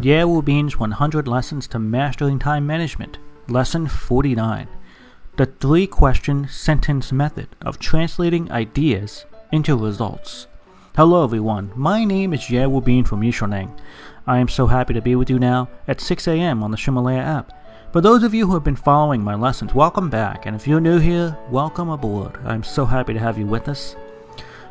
Yale Bean's 100 Lessons to Mastering Time Management, Lesson 49 The Three Question Sentence Method of Translating Ideas into Results. Hello, everyone. My name is Yale Bean from Yishoneng. I am so happy to be with you now at 6 a.m. on the Ximalaya app. For those of you who have been following my lessons, welcome back, and if you're new here, welcome aboard. I'm so happy to have you with us.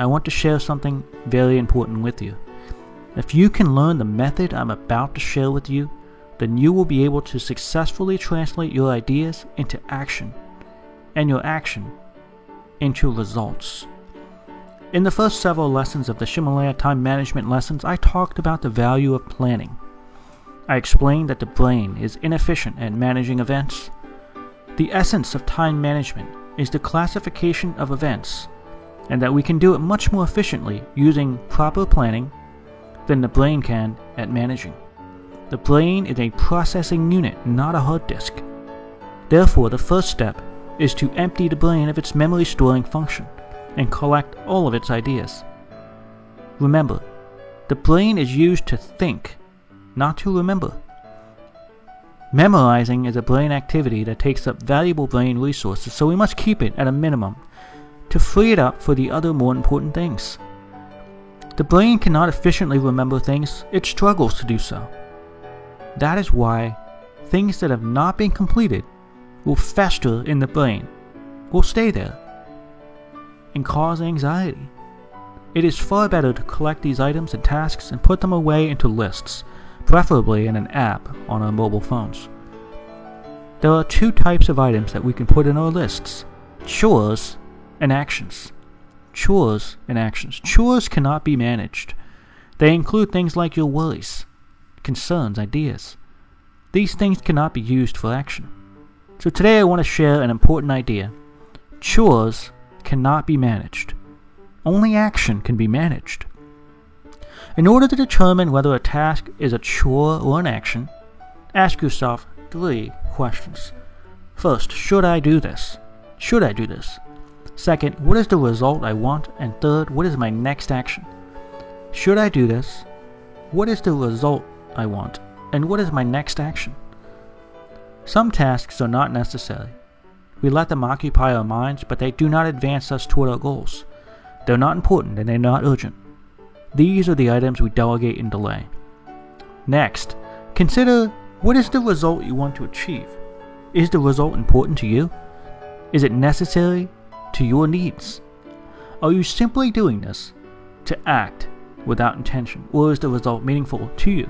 I want to share something very important with you. If you can learn the method I'm about to share with you, then you will be able to successfully translate your ideas into action, and your action into results. In the first several lessons of the Ximalaya time management lessons, I talked about the value of planning. I explained that the brain is inefficient at managing events. The essence of time management is the classification of events and that we can do it much more efficiently using proper planning than the brain can at managing. The brain is a processing unit, not a hard disk. Therefore, the first step is to empty the brain of its memory storing function and collect all of its ideas. Remember, the brain is used to think, not to remember. Memorizing is a brain activity that takes up valuable brain resources, so we must keep it at a minimum to free it up for the other more important things. The brain cannot efficiently remember things, it struggles to do so. That is why things that have not been completed will fester in the brain, will stay there, and cause anxiety. It is far better to collect these items and tasks and put them away into lists, preferably in an app on our mobile phones. There are two types of items that we can put in our lists chores and actions. Chores and actions. Chores cannot be managed. They include things like your worries, concerns, ideas. These things cannot be used for action. So today I want to share an important idea. Chores cannot be managed. Only action can be managed. In order to determine whether a task is a chore or an action, ask yourself three questions. First, should I do this? Should I do this? Second, what is the result I want? And third, what is my next action? Should I do this? What is the result I want? And what is my next action? Some tasks are not necessary. We let them occupy our minds, but they do not advance us toward our goals. They're not important and they're not urgent. These are the items we delegate and delay. Next, consider what is the result you want to achieve? Is the result important to you? Is it necessary to your needs? Are you simply doing this to act without intention, or is the result meaningful to you?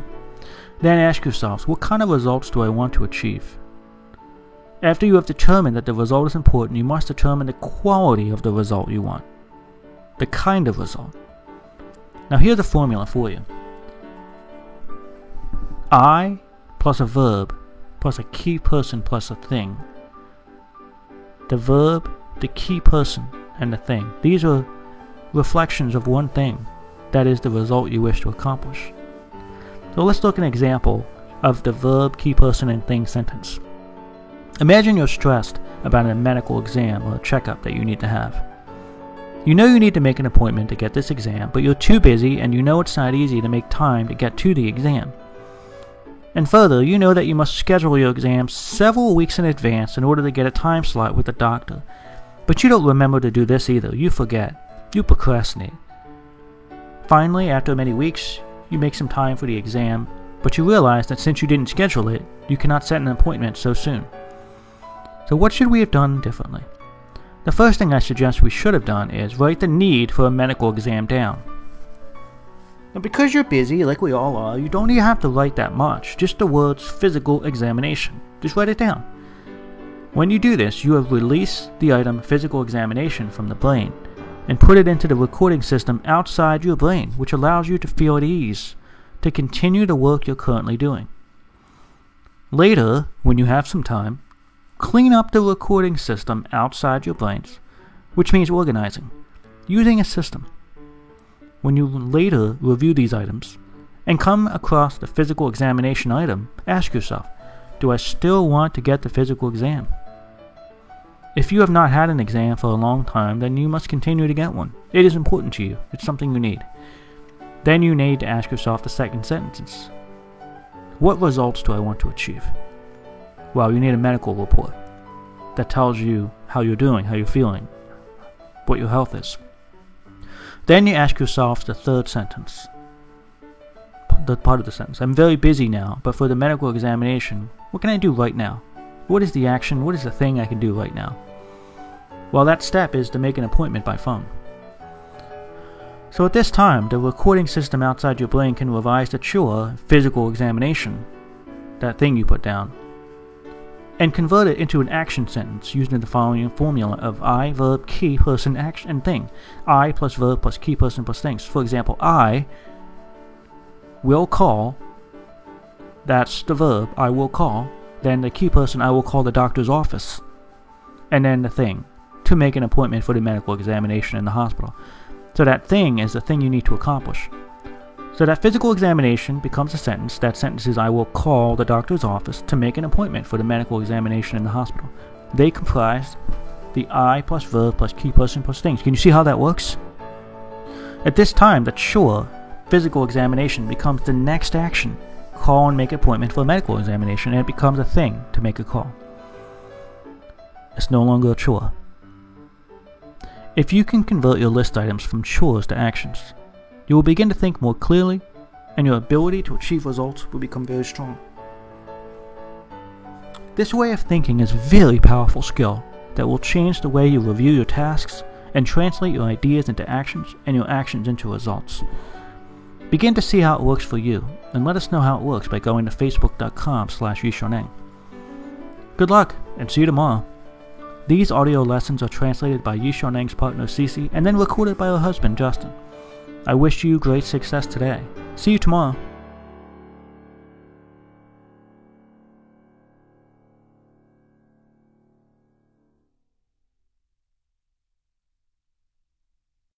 Then ask yourselves, what kind of results do I want to achieve? After you have determined that the result is important, you must determine the quality of the result you want, the kind of result. Now, here's a formula for you I plus a verb plus a key person plus a thing. The verb the key person and the thing. These are reflections of one thing, that is the result you wish to accomplish. So let's look at an example of the verb, key person, and thing sentence. Imagine you're stressed about a medical exam or a checkup that you need to have. You know you need to make an appointment to get this exam, but you're too busy and you know it's not easy to make time to get to the exam. And further, you know that you must schedule your exam several weeks in advance in order to get a time slot with the doctor, but you don't remember to do this either. You forget. You procrastinate. Finally, after many weeks, you make some time for the exam, but you realize that since you didn't schedule it, you cannot set an appointment so soon. So, what should we have done differently? The first thing I suggest we should have done is write the need for a medical exam down. Now, because you're busy, like we all are, you don't even have to write that much, just the words physical examination. Just write it down. When you do this, you have released the item physical examination from the brain and put it into the recording system outside your brain, which allows you to feel at ease to continue the work you're currently doing. Later, when you have some time, clean up the recording system outside your brains, which means organizing, using a system. When you later review these items and come across the physical examination item, ask yourself, do I still want to get the physical exam? If you have not had an exam for a long time, then you must continue to get one. It is important to you, it's something you need. Then you need to ask yourself the second sentence What results do I want to achieve? Well, you need a medical report that tells you how you're doing, how you're feeling, what your health is. Then you ask yourself the third sentence, the part of the sentence. I'm very busy now, but for the medical examination, what can I do right now? What is the action? What is the thing I can do right now? Well, that step is to make an appointment by phone. So at this time, the recording system outside your brain can revise the chore physical examination, that thing you put down, and convert it into an action sentence using the following formula of I, verb, key, person, action, and thing. I plus verb plus key, person plus things. For example, I will call, that's the verb, I will call, then the key person, I will call the doctor's office. And then the thing, to make an appointment for the medical examination in the hospital. So that thing is the thing you need to accomplish. So that physical examination becomes a sentence. That sentence is I will call the doctor's office to make an appointment for the medical examination in the hospital. They comprise the I plus verb plus key person plus things. Can you see how that works? At this time, the sure physical examination, becomes the next action call and make an appointment for a medical examination, and it becomes a thing to make a call. It's no longer a chore. If you can convert your list items from chores to actions, you will begin to think more clearly, and your ability to achieve results will become very strong. This way of thinking is a very powerful skill that will change the way you review your tasks and translate your ideas into actions and your actions into results. Begin to see how it works for you, and let us know how it works by going to facebook.com slash yishoneng. Good luck, and see you tomorrow. These audio lessons are translated by Yishoneng's partner Cece and then recorded by her husband Justin. I wish you great success today. See you tomorrow.